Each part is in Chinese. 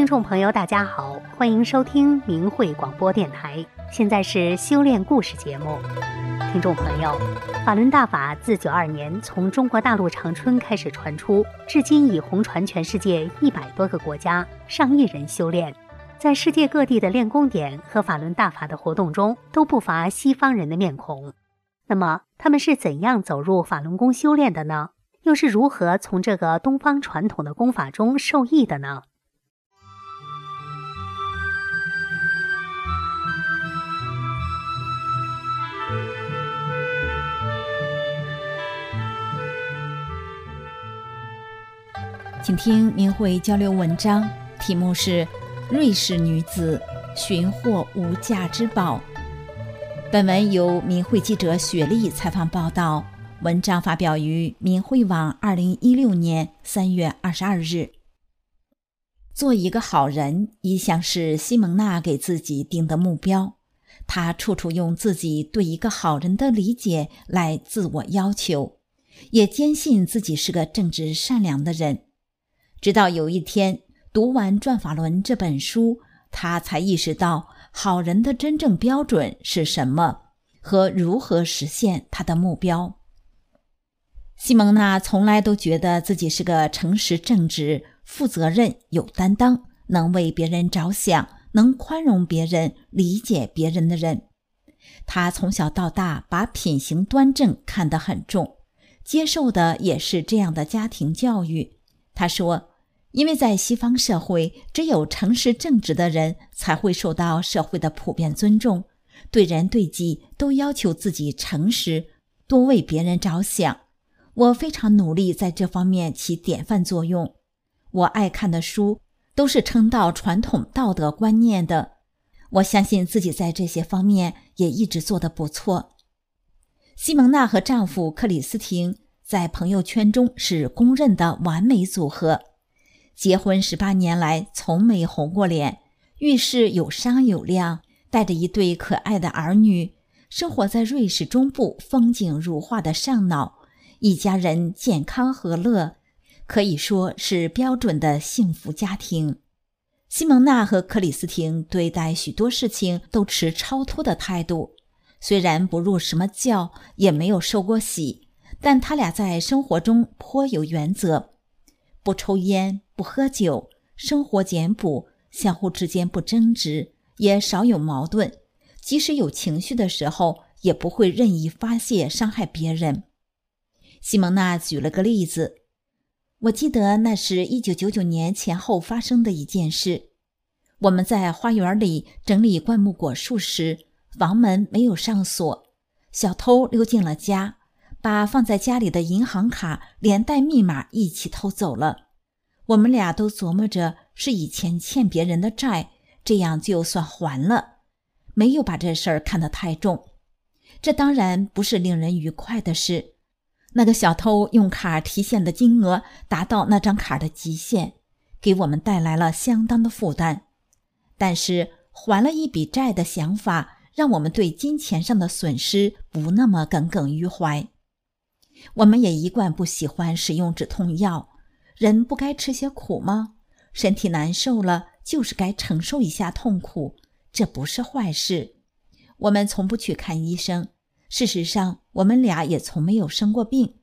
听众朋友，大家好，欢迎收听明慧广播电台。现在是修炼故事节目。听众朋友，法轮大法自九二年从中国大陆长春开始传出，至今已红传全世界一百多个国家，上亿人修炼。在世界各地的练功点和法轮大法的活动中，都不乏西方人的面孔。那么，他们是怎样走入法轮功修炼的呢？又是如何从这个东方传统的功法中受益的呢？请听明慧交流文章，题目是《瑞士女子寻获无价之宝》。本文由明慧记者雪莉采访报道，文章发表于明慧网，二零一六年三月二十二日。做一个好人一向是西蒙娜给自己定的目标，她处处用自己对一个好人的理解来自我要求，也坚信自己是个正直善良的人。直到有一天读完《转法轮》这本书，他才意识到好人的真正标准是什么和如何实现他的目标。西蒙娜从来都觉得自己是个诚实正直、负责任、有担当、能为别人着想、能宽容别人、理解别人的人。他从小到大把品行端正看得很重，接受的也是这样的家庭教育。他说。因为在西方社会，只有诚实正直的人才会受到社会的普遍尊重，对人对己都要求自己诚实，多为别人着想。我非常努力在这方面起典范作用。我爱看的书都是称道传统道德观念的。我相信自己在这些方面也一直做得不错。西蒙娜和丈夫克里斯汀在朋友圈中是公认的完美组合。结婚十八年来，从没红过脸，遇事有商有量，带着一对可爱的儿女，生活在瑞士中部风景如画的上脑，一家人健康和乐，可以说是标准的幸福家庭。西蒙娜和克里斯汀对待许多事情都持超脱的态度，虽然不入什么教，也没有受过洗，但他俩在生活中颇有原则，不抽烟。不喝酒，生活简朴，相互之间不争执，也少有矛盾。即使有情绪的时候，也不会任意发泄伤害别人。西蒙娜举了个例子，我记得那是一九九九年前后发生的一件事。我们在花园里整理灌木果树时，房门没有上锁，小偷溜进了家，把放在家里的银行卡连带密码一起偷走了。我们俩都琢磨着是以前欠别人的债，这样就算还了，没有把这事儿看得太重。这当然不是令人愉快的事。那个小偷用卡提现的金额达到那张卡的极限，给我们带来了相当的负担。但是还了一笔债的想法，让我们对金钱上的损失不那么耿耿于怀。我们也一贯不喜欢使用止痛药。人不该吃些苦吗？身体难受了，就是该承受一下痛苦，这不是坏事。我们从不去看医生，事实上，我们俩也从没有生过病。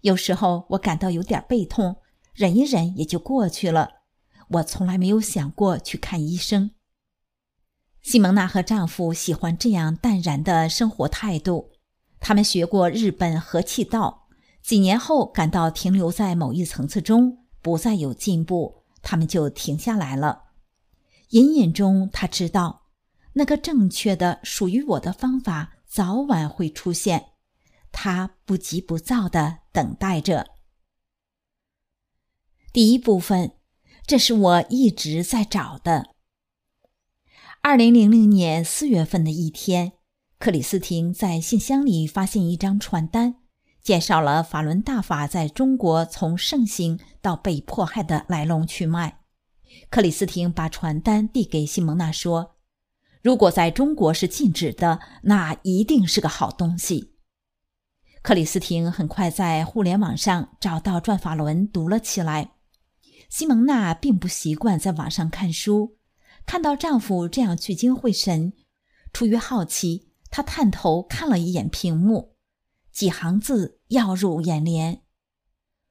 有时候我感到有点背痛，忍一忍也就过去了。我从来没有想过去看医生。西蒙娜和丈夫喜欢这样淡然的生活态度，他们学过日本和气道。几年后，感到停留在某一层次中，不再有进步，他们就停下来了。隐隐中，他知道，那个正确的、属于我的方法早晚会出现。他不急不躁地等待着。第一部分，这是我一直在找的。二零零零年四月份的一天，克里斯汀在信箱里发现一张传单。介绍了法轮大法在中国从盛行到被迫害的来龙去脉。克里斯汀把传单递给西蒙娜，说：“如果在中国是禁止的，那一定是个好东西。”克里斯汀很快在互联网上找到《转法轮》，读了起来。西蒙娜并不习惯在网上看书，看到丈夫这样聚精会神，出于好奇，他探头看了一眼屏幕，几行字耀入眼帘。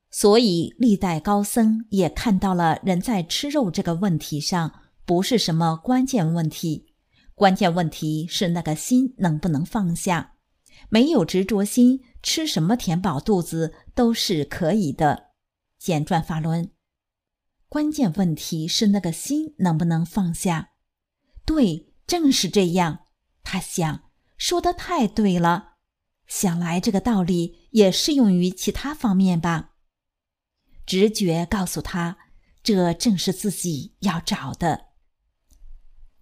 所以，历代高僧也看到了人在吃肉这个问题上不是什么关键问题，关键问题是那个心能不能放下。没有执着心，吃什么填饱肚子都是可以的。简传法轮。关键问题是那个心能不能放下？对，正是这样。他想，说的太对了。想来这个道理也适用于其他方面吧。直觉告诉他，这正是自己要找的。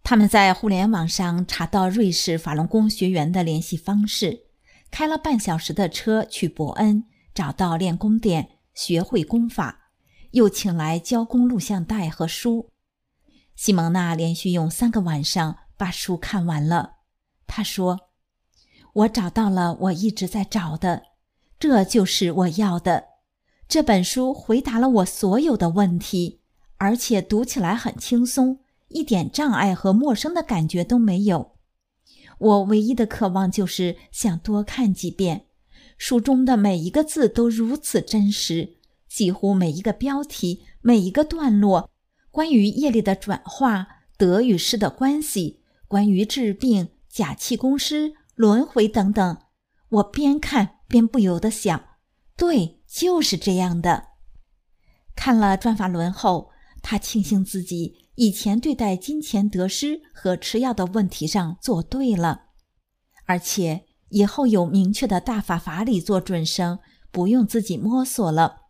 他们在互联网上查到瑞士法轮功学员的联系方式，开了半小时的车去伯恩，找到练功店，学会功法。又请来教工录像带和书，西蒙娜连续用三个晚上把书看完了。她说：“我找到了我一直在找的，这就是我要的。这本书回答了我所有的问题，而且读起来很轻松，一点障碍和陌生的感觉都没有。我唯一的渴望就是想多看几遍，书中的每一个字都如此真实。”几乎每一个标题、每一个段落，关于业力的转化、得与失的关系，关于治病、假气功师、轮回等等，我边看边不由得想：对，就是这样的。看了转法轮后，他庆幸自己以前对待金钱得失和吃药的问题上做对了，而且以后有明确的大法法理做准绳，不用自己摸索了。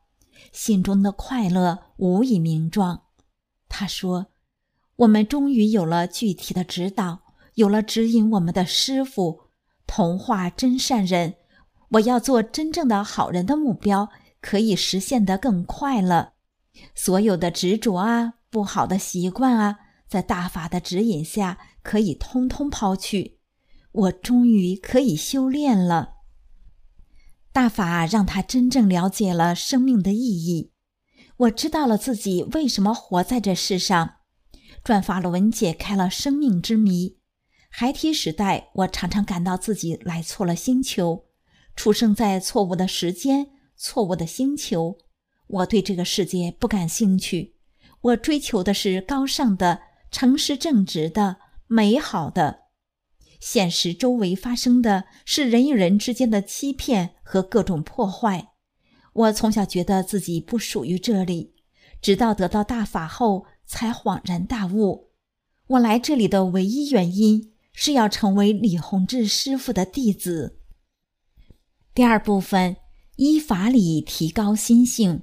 心中的快乐无以名状。他说：“我们终于有了具体的指导，有了指引我们的师傅，童话真善人。我要做真正的好人的目标可以实现得更快了。所有的执着啊，不好的习惯啊，在大法的指引下可以通通抛去。我终于可以修炼了。”大法让他真正了解了生命的意义。我知道了自己为什么活在这世上。转法轮解开了生命之谜。孩提时代，我常常感到自己来错了星球，出生在错误的时间、错误的星球。我对这个世界不感兴趣。我追求的是高尚的、诚实正直的、美好的。现实周围发生的是人与人之间的欺骗和各种破坏。我从小觉得自己不属于这里，直到得到大法后才恍然大悟。我来这里的唯一原因是要成为李洪志师傅的弟子。第二部分，依法理提高心性。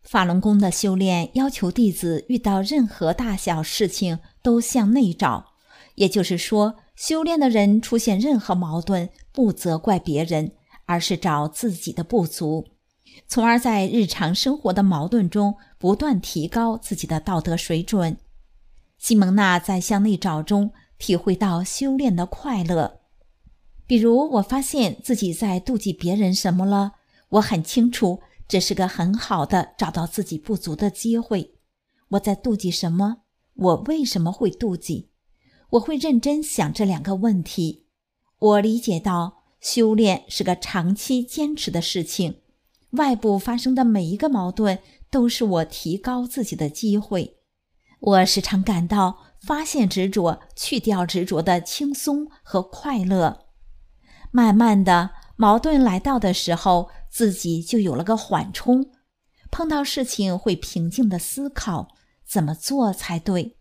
法轮功的修炼要求弟子遇到任何大小事情都向内找，也就是说。修炼的人出现任何矛盾，不责怪别人，而是找自己的不足，从而在日常生活的矛盾中不断提高自己的道德水准。西蒙娜在向内找中体会到修炼的快乐。比如，我发现自己在妒忌别人什么了，我很清楚这是个很好的找到自己不足的机会。我在妒忌什么？我为什么会妒忌？我会认真想这两个问题。我理解到，修炼是个长期坚持的事情。外部发生的每一个矛盾，都是我提高自己的机会。我时常感到发现执着、去掉执着的轻松和快乐。慢慢的，矛盾来到的时候，自己就有了个缓冲。碰到事情会平静的思考怎么做才对。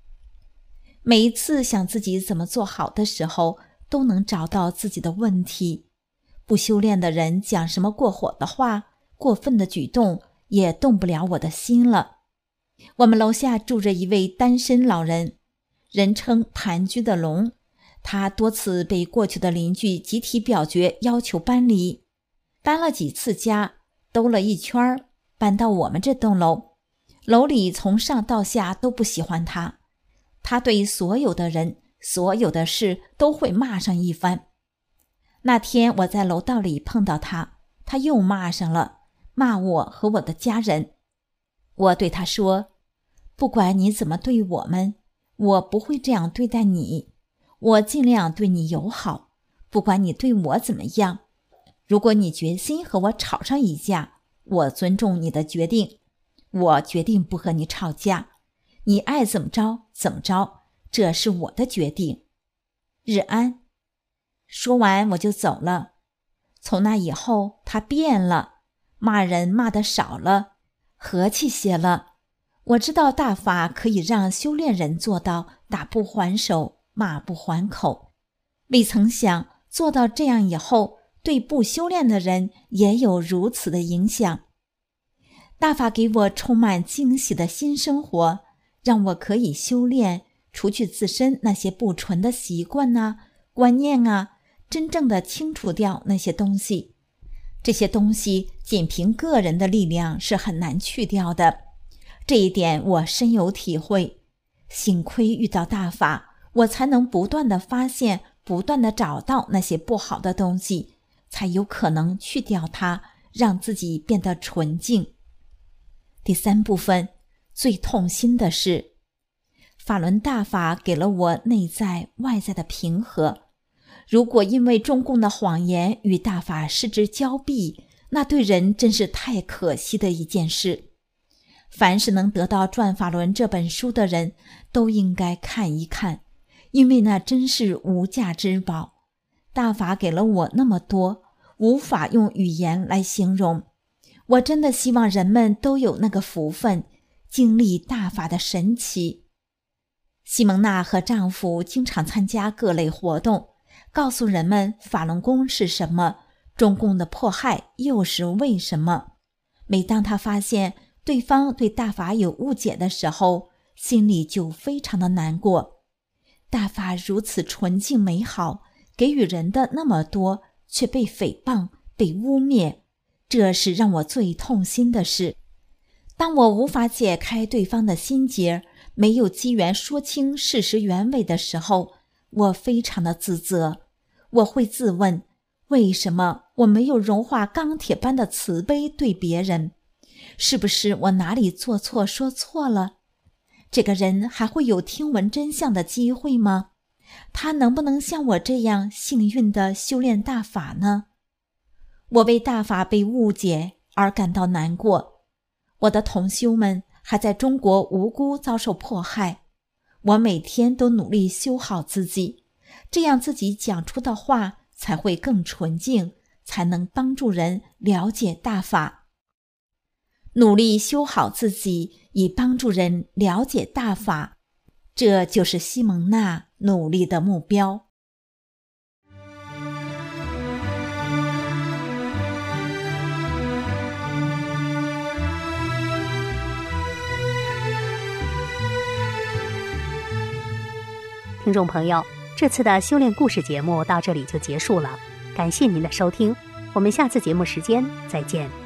每一次想自己怎么做好的时候，都能找到自己的问题。不修炼的人讲什么过火的话、过分的举动，也动不了我的心了。我们楼下住着一位单身老人，人称“盘踞的龙”。他多次被过去的邻居集体表决要求搬离，搬了几次家，兜了一圈搬到我们这栋楼。楼里从上到下都不喜欢他。他对所有的人、所有的事都会骂上一番。那天我在楼道里碰到他，他又骂上了，骂我和我的家人。我对他说：“不管你怎么对我们，我不会这样对待你。我尽量对你友好，不管你对我怎么样。如果你决心和我吵上一架，我尊重你的决定。我决定不和你吵架，你爱怎么着怎么着，这是我的决定。日安。说完我就走了。从那以后，他变了，骂人骂的少了，和气些了。我知道大法可以让修炼人做到打不还手，骂不还口，未曾想做到这样以后，对不修炼的人也有如此的影响。大法给我充满惊喜的新生活，让我可以修炼，除去自身那些不纯的习惯啊、观念啊，真正的清除掉那些东西。这些东西仅凭个人的力量是很难去掉的，这一点我深有体会。幸亏遇到大法，我才能不断的发现，不断的找到那些不好的东西，才有可能去掉它，让自己变得纯净。第三部分最痛心的是，法轮大法给了我内在外在的平和。如果因为中共的谎言与大法失之交臂，那对人真是太可惜的一件事。凡是能得到《转法轮》这本书的人，都应该看一看，因为那真是无价之宝。大法给了我那么多，无法用语言来形容。我真的希望人们都有那个福分，经历大法的神奇。西蒙娜和丈夫经常参加各类活动，告诉人们法轮功是什么，中共的迫害又是为什么。每当她发现对方对大法有误解的时候，心里就非常的难过。大法如此纯净美好，给予人的那么多，却被诽谤、被污蔑。这是让我最痛心的事。当我无法解开对方的心结，没有机缘说清事实原委的时候，我非常的自责。我会自问：为什么我没有融化钢铁般的慈悲对别人？是不是我哪里做错说错了？这个人还会有听闻真相的机会吗？他能不能像我这样幸运的修炼大法呢？我为大法被误解而感到难过，我的同修们还在中国无辜遭受迫害。我每天都努力修好自己，这样自己讲出的话才会更纯净，才能帮助人了解大法。努力修好自己，以帮助人了解大法，这就是西蒙娜努力的目标。听众朋友，这次的修炼故事节目到这里就结束了，感谢您的收听，我们下次节目时间再见。